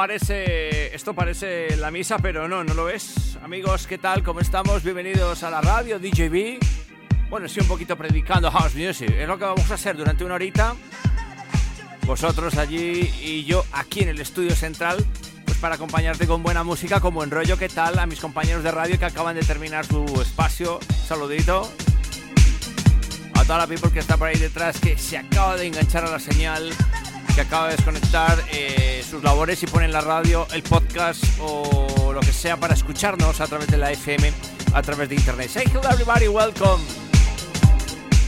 parece, esto parece la misa, pero no, no lo es. Amigos, ¿qué tal? ¿Cómo estamos? Bienvenidos a la radio DJB. Bueno, estoy un poquito predicando house music. Es lo que vamos a hacer durante una horita. Vosotros allí y yo aquí en el estudio central, pues para acompañarte con buena música, como en rollo. ¿Qué tal? A mis compañeros de radio que acaban de terminar su espacio. Saludito. A toda la people que está por ahí detrás, que se acaba de enganchar a la señal acaba de desconectar eh, sus labores y pone en la radio, el podcast o lo que sea para escucharnos a través de la FM, a través de internet. Say hello everybody, welcome.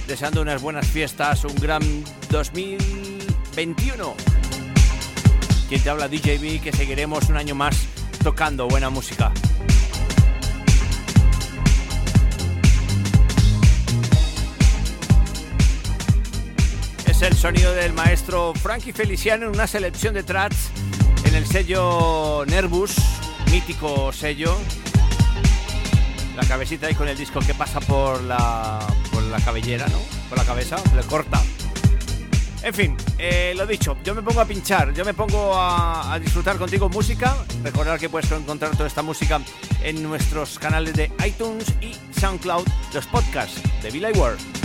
Deseando unas buenas fiestas, un gran 2021. Quien te habla DJB, que seguiremos un año más tocando buena música. El sonido del maestro Frankie Feliciano en una selección de tracks en el sello Nervus, mítico sello. La cabecita ahí con el disco que pasa por la, por la cabellera, ¿no? Por la cabeza, le corta. En fin, eh, lo dicho, yo me pongo a pinchar, yo me pongo a, a, disfrutar contigo música. Recordar que puedes encontrar toda esta música en nuestros canales de iTunes y SoundCloud, los podcasts de Billy World.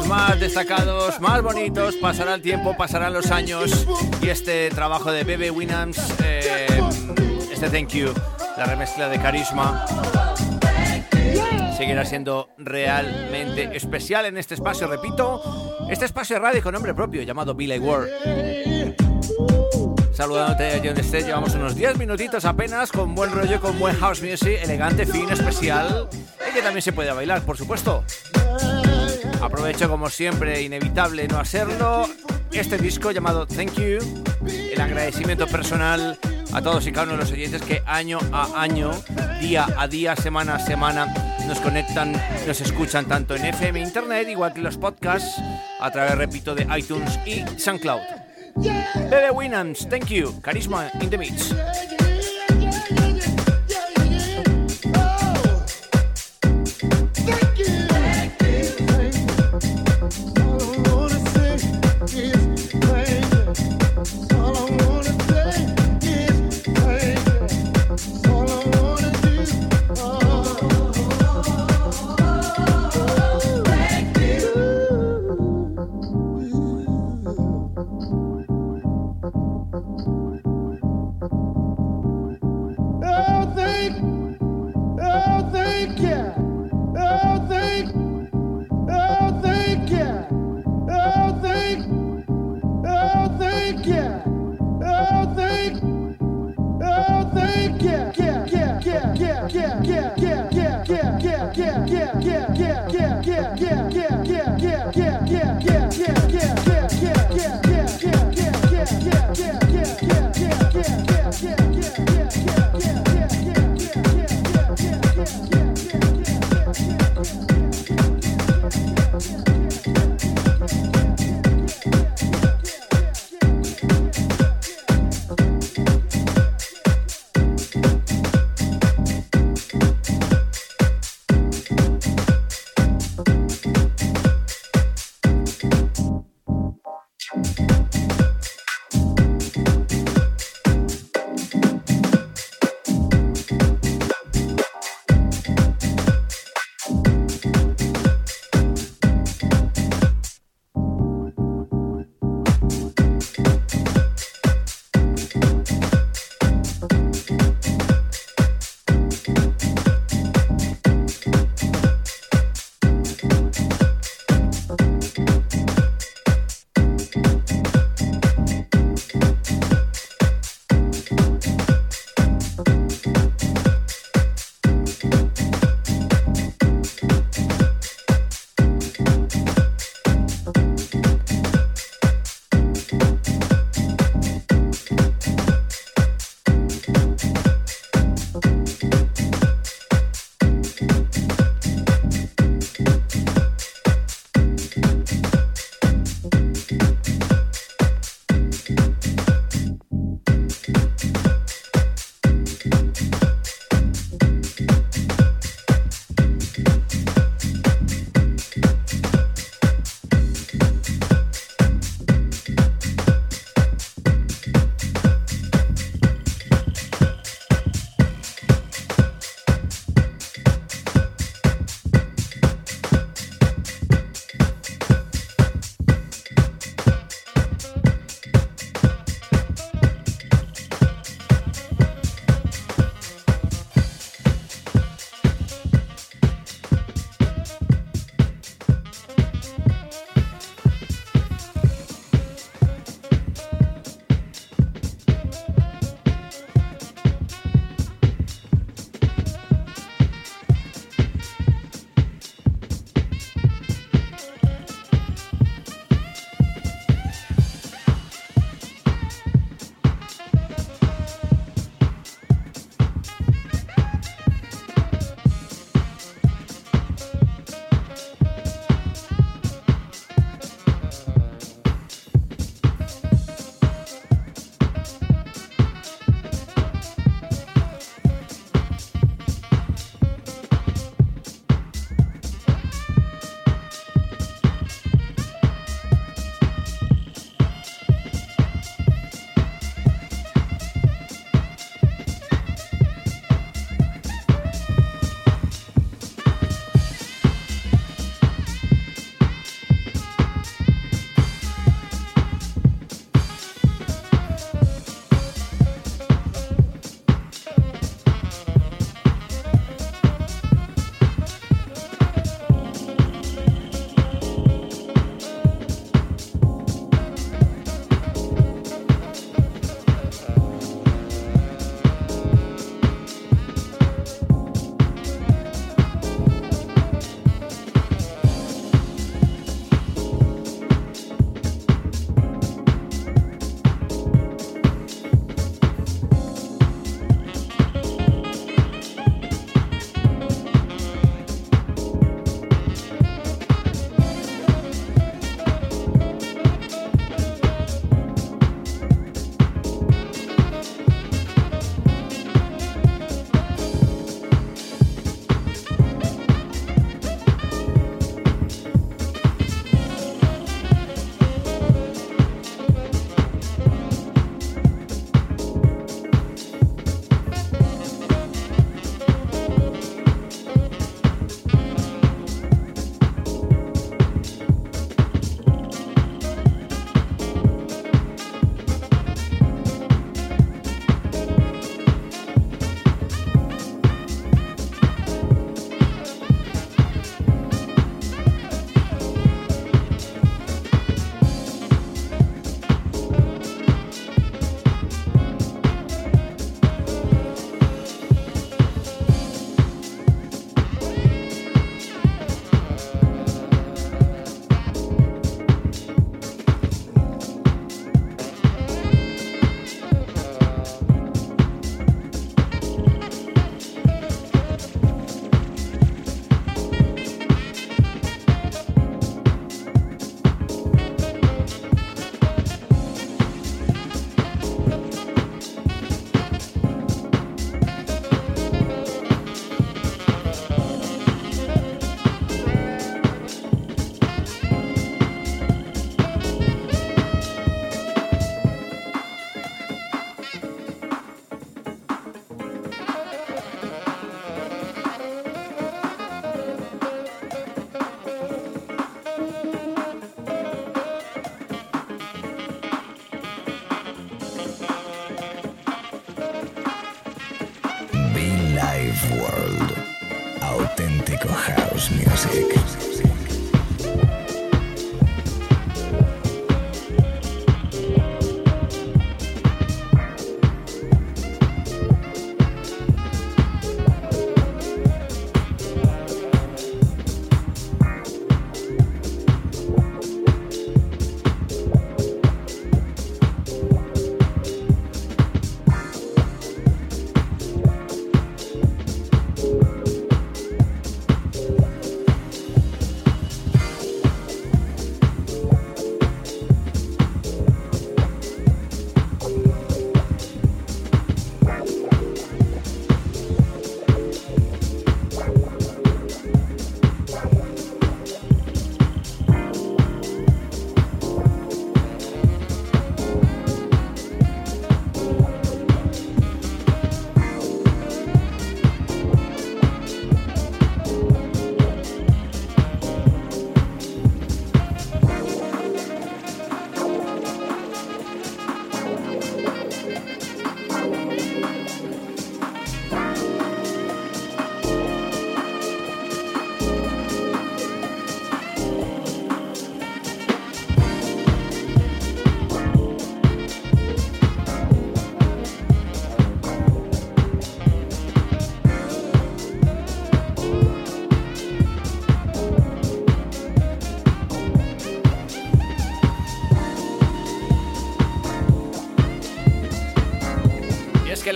Más destacados, más bonitos. Pasará el tiempo, pasarán los años. Y este trabajo de Bebe Winams, eh, este Thank You, la remezcla de Carisma, seguirá siendo realmente especial en este espacio, repito, este espacio de radio con nombre propio llamado Billy Ward. Saludándote donde estés, llevamos unos 10 minutitos apenas con buen rollo, con buen house music, elegante, fino, especial, y que también se puede bailar, por supuesto. Aprovecho como siempre, inevitable no hacerlo, este disco llamado Thank You, el agradecimiento personal a todos y cada uno de los oyentes que año a año, día a día, semana a semana, nos conectan, nos escuchan tanto en FM Internet, igual que los podcasts, a través, repito, de iTunes y SoundCloud. Bebe Winans, thank you. Carisma in the mix.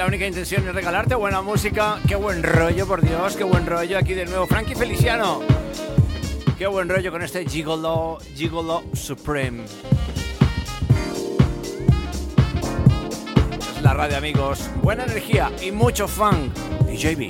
La única intención es regalarte buena música. Qué buen rollo, por Dios, qué buen rollo. Aquí de nuevo, Frankie Feliciano. Qué buen rollo con este Gigolo, Gigolo Supreme. Es la radio, amigos. Buena energía y mucho funk. DJB.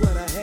what I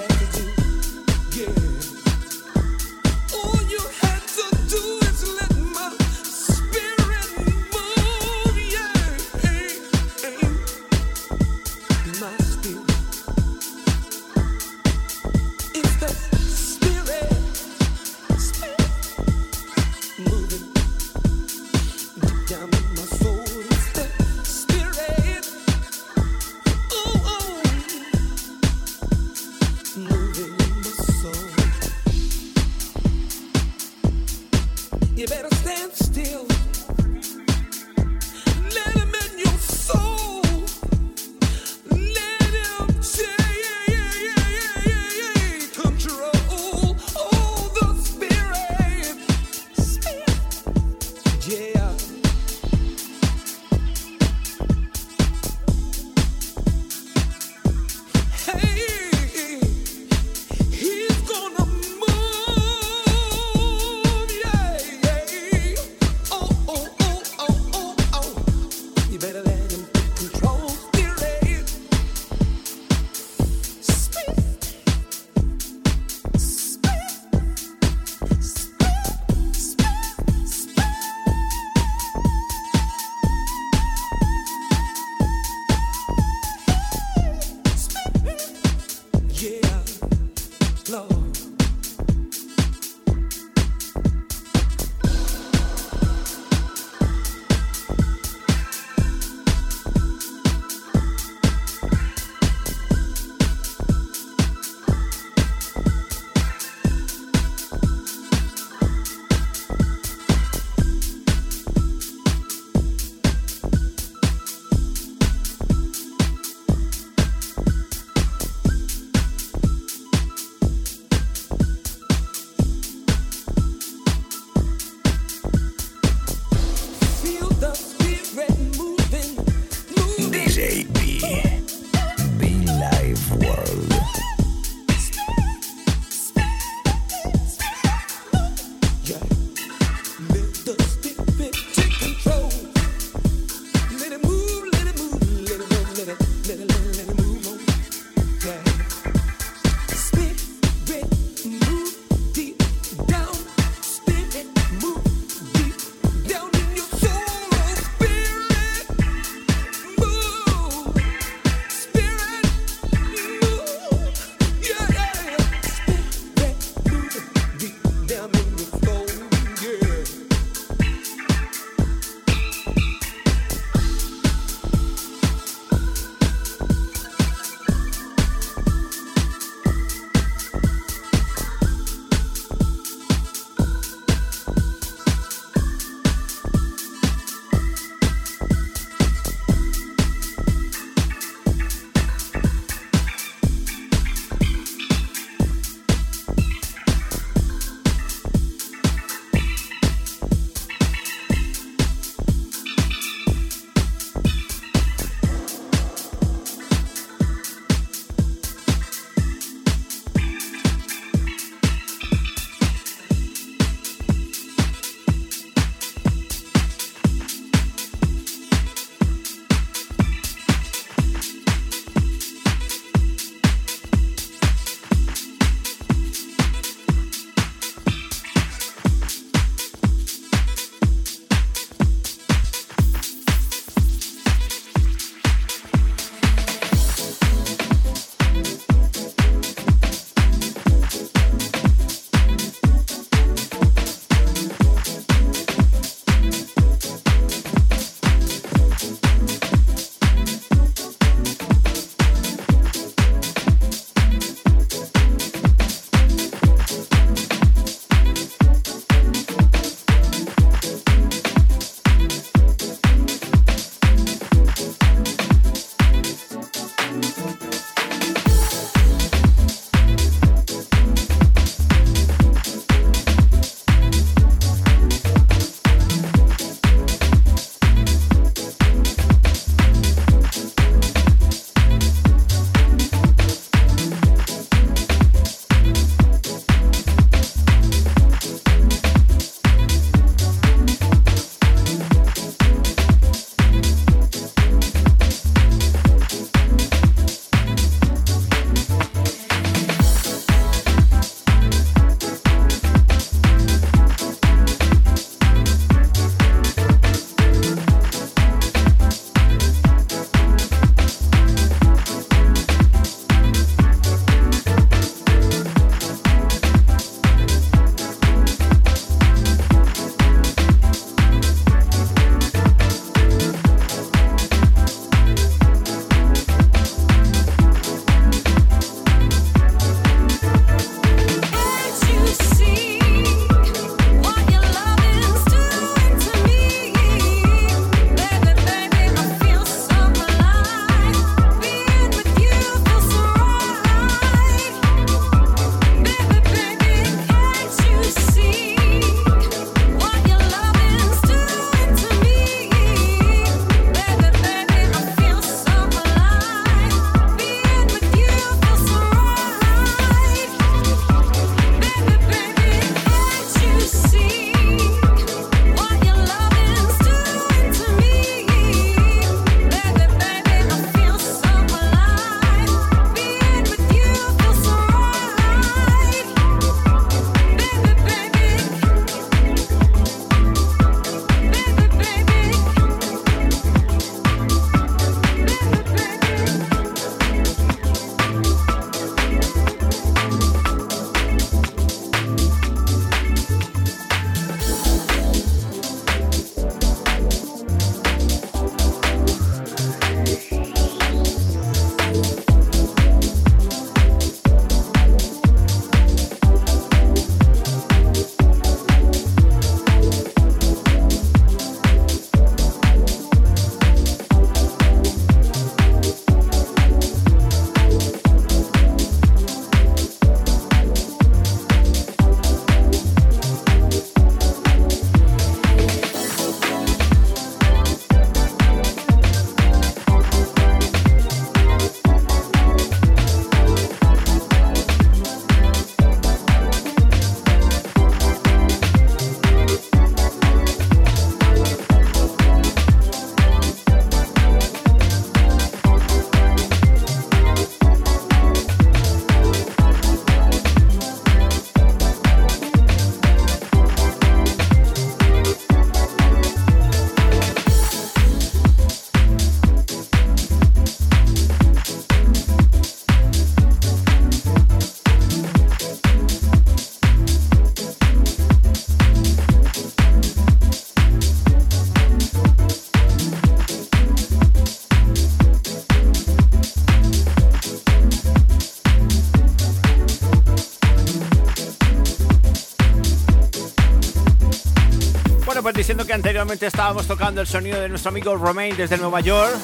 anteriormente estábamos tocando el sonido de nuestro amigo Romain desde Nueva York.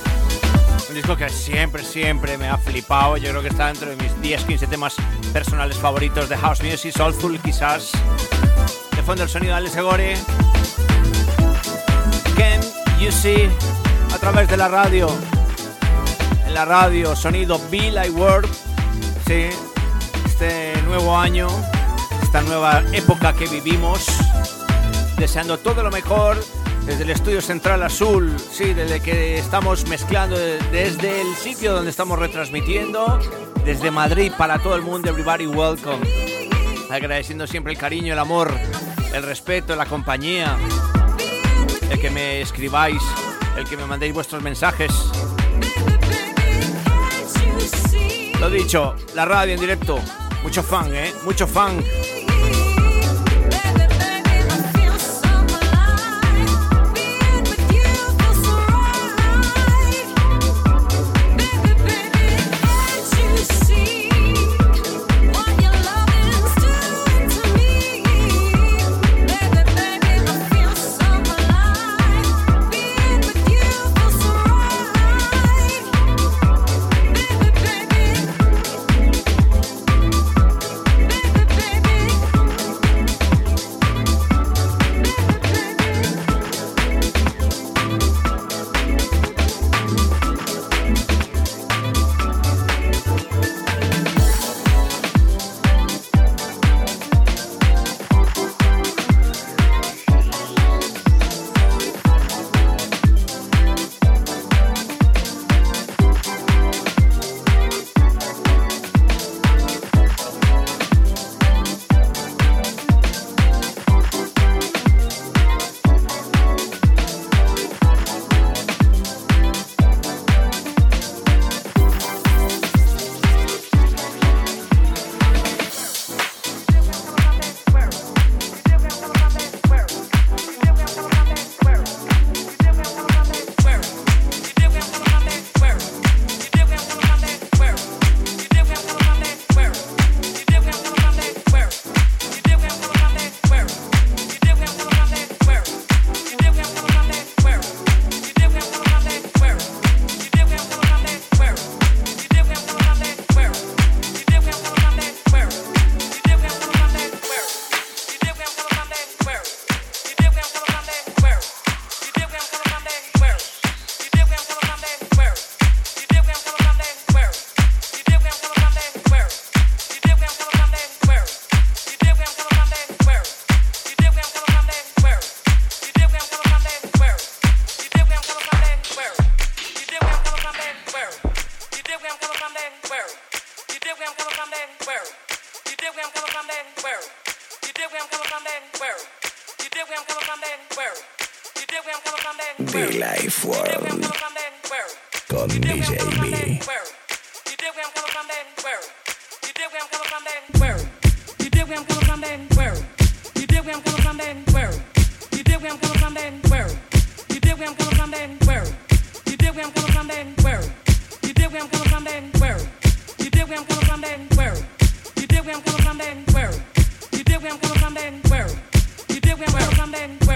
Un disco que siempre, siempre me ha flipado. Yo creo que está dentro de mis 10-15 temas personales favoritos de House Music, Soulful quizás. De fondo el sonido de Alex Gore. Can You See a través de la radio. En la radio, sonido Be Like World. Sí, este nuevo año, esta nueva época que vivimos deseando todo lo mejor desde el estudio central azul, sí, desde que estamos mezclando desde el sitio donde estamos retransmitiendo, desde Madrid para todo el mundo, everybody welcome. Agradeciendo siempre el cariño, el amor, el respeto, la compañía, el que me escribáis, el que me mandéis vuestros mensajes. Lo dicho, la radio en directo, mucho fan, ¿eh? Mucho fan. DJ B. You did where I'm coming from,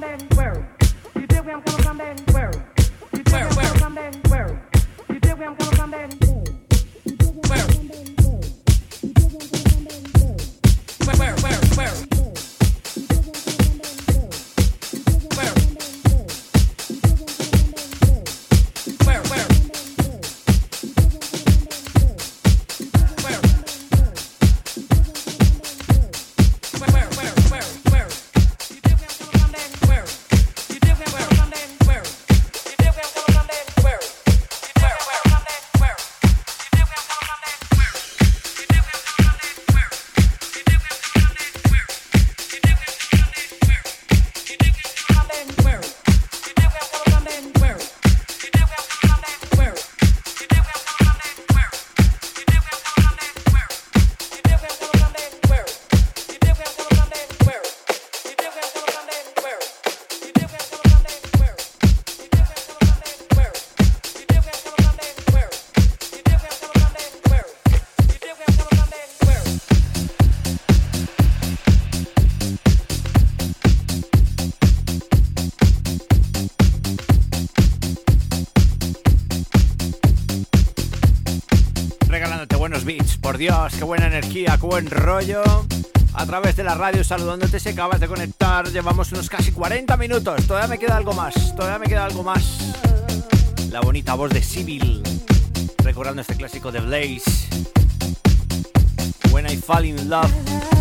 Dios, buen rollo. A través de la radio saludándote si acabas de conectar. Llevamos unos casi 40 minutos. Todavía me queda algo más. Todavía me queda algo más. La bonita voz de Sibyl. Recordando este clásico de Blaze. When I Fall in Love.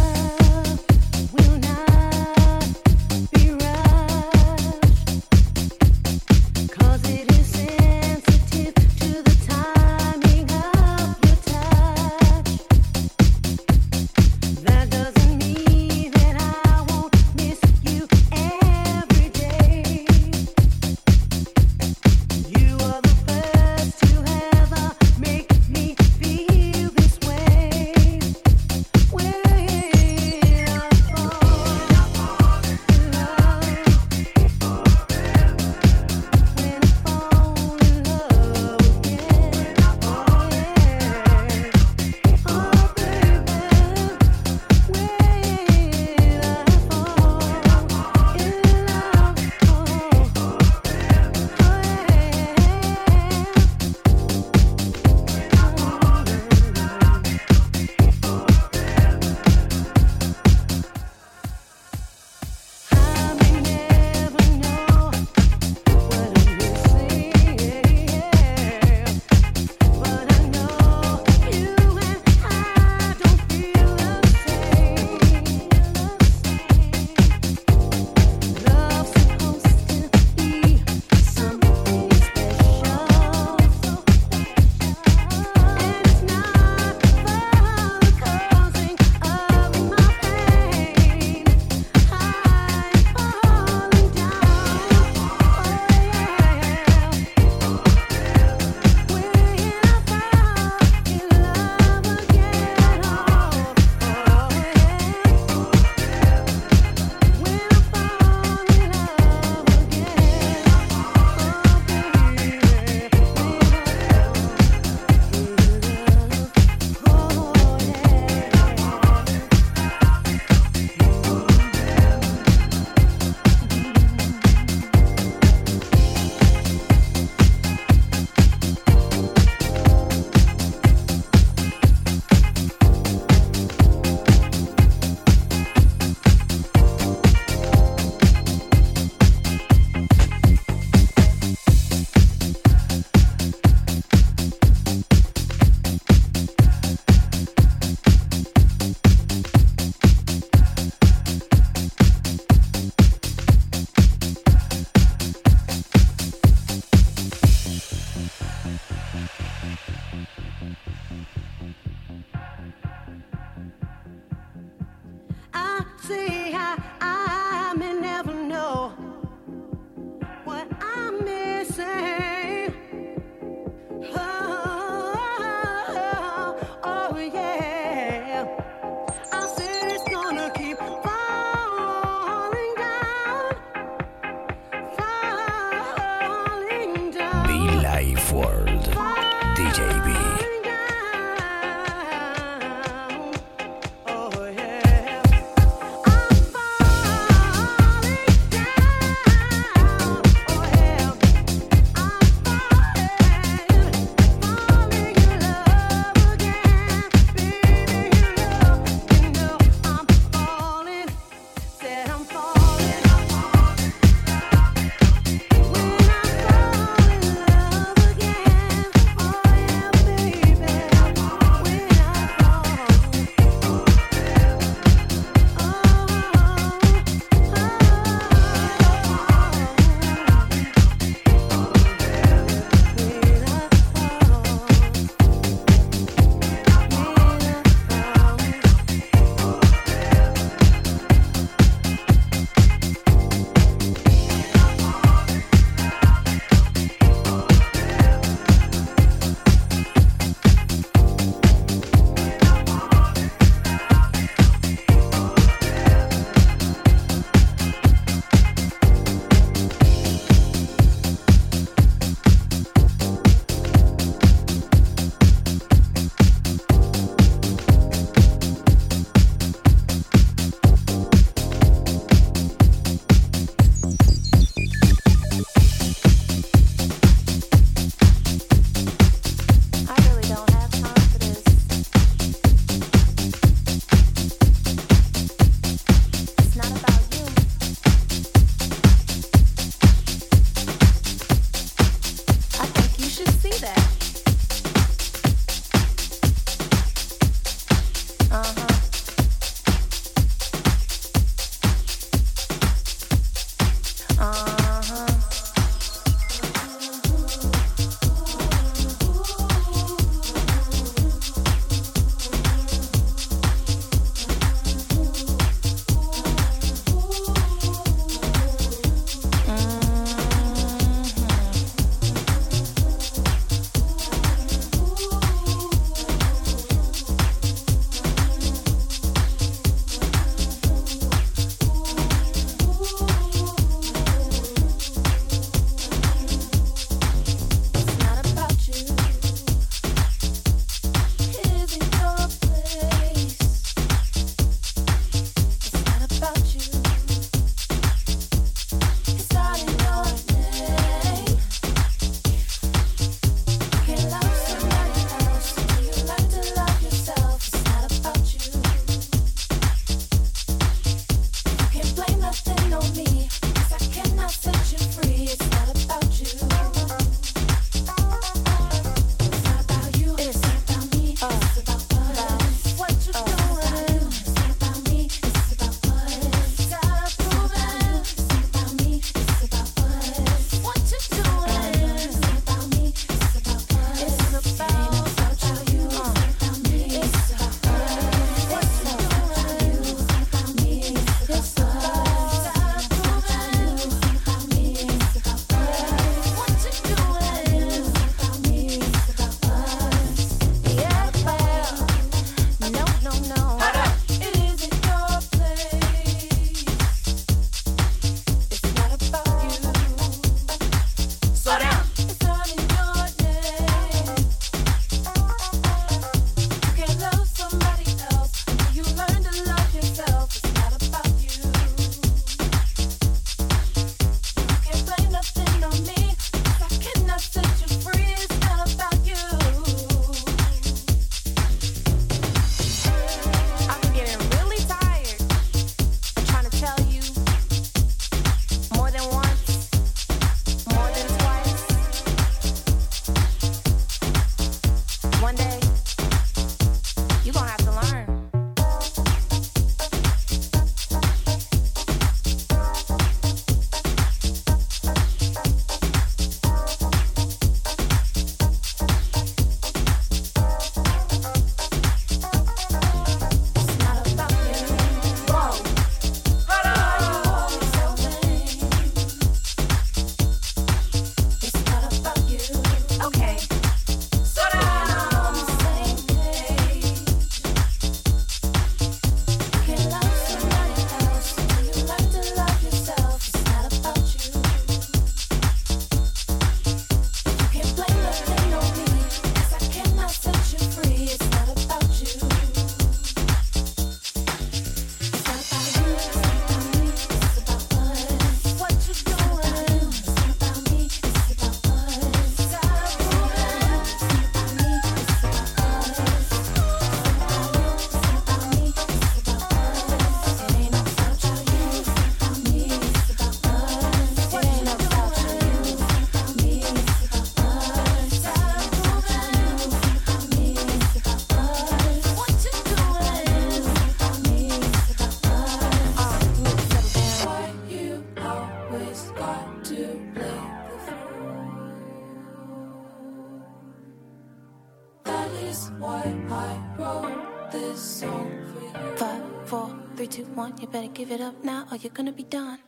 Give it up now, or you're gonna be done.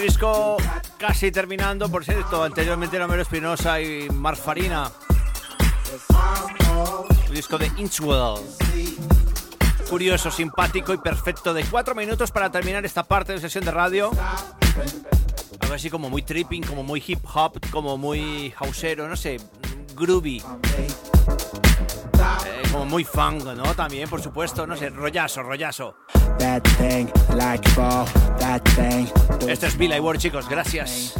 Disco casi terminando, por cierto, anteriormente era Mero Espinosa y Mark Farina. Un disco de Inchwell. Curioso, simpático y perfecto de cuatro minutos para terminar esta parte de sesión de radio. Algo así como muy tripping, como muy hip hop, como muy houseero, no sé, groovy. Como muy funk, ¿no? También, por supuesto, no sé, rollazo, rollazo. That thing, like ball, that thing. do Esto es Billy Ward, chicos, gracias.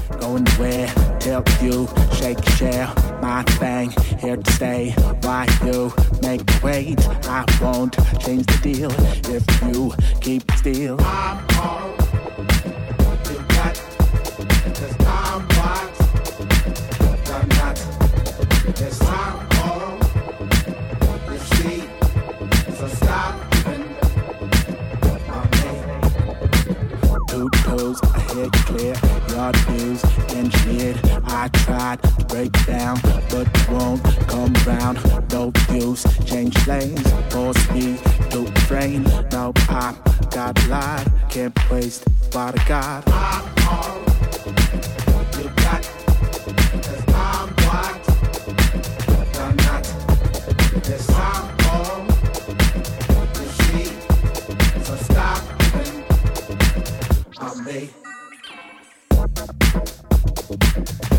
Head clear, yard views and engineered. I tried to break down, but won't come round. No use, change lanes, force me to train. No, I got lied, can't waste what I got. I'm all you got, cause I'm I'm not. I'm all me. Thank you.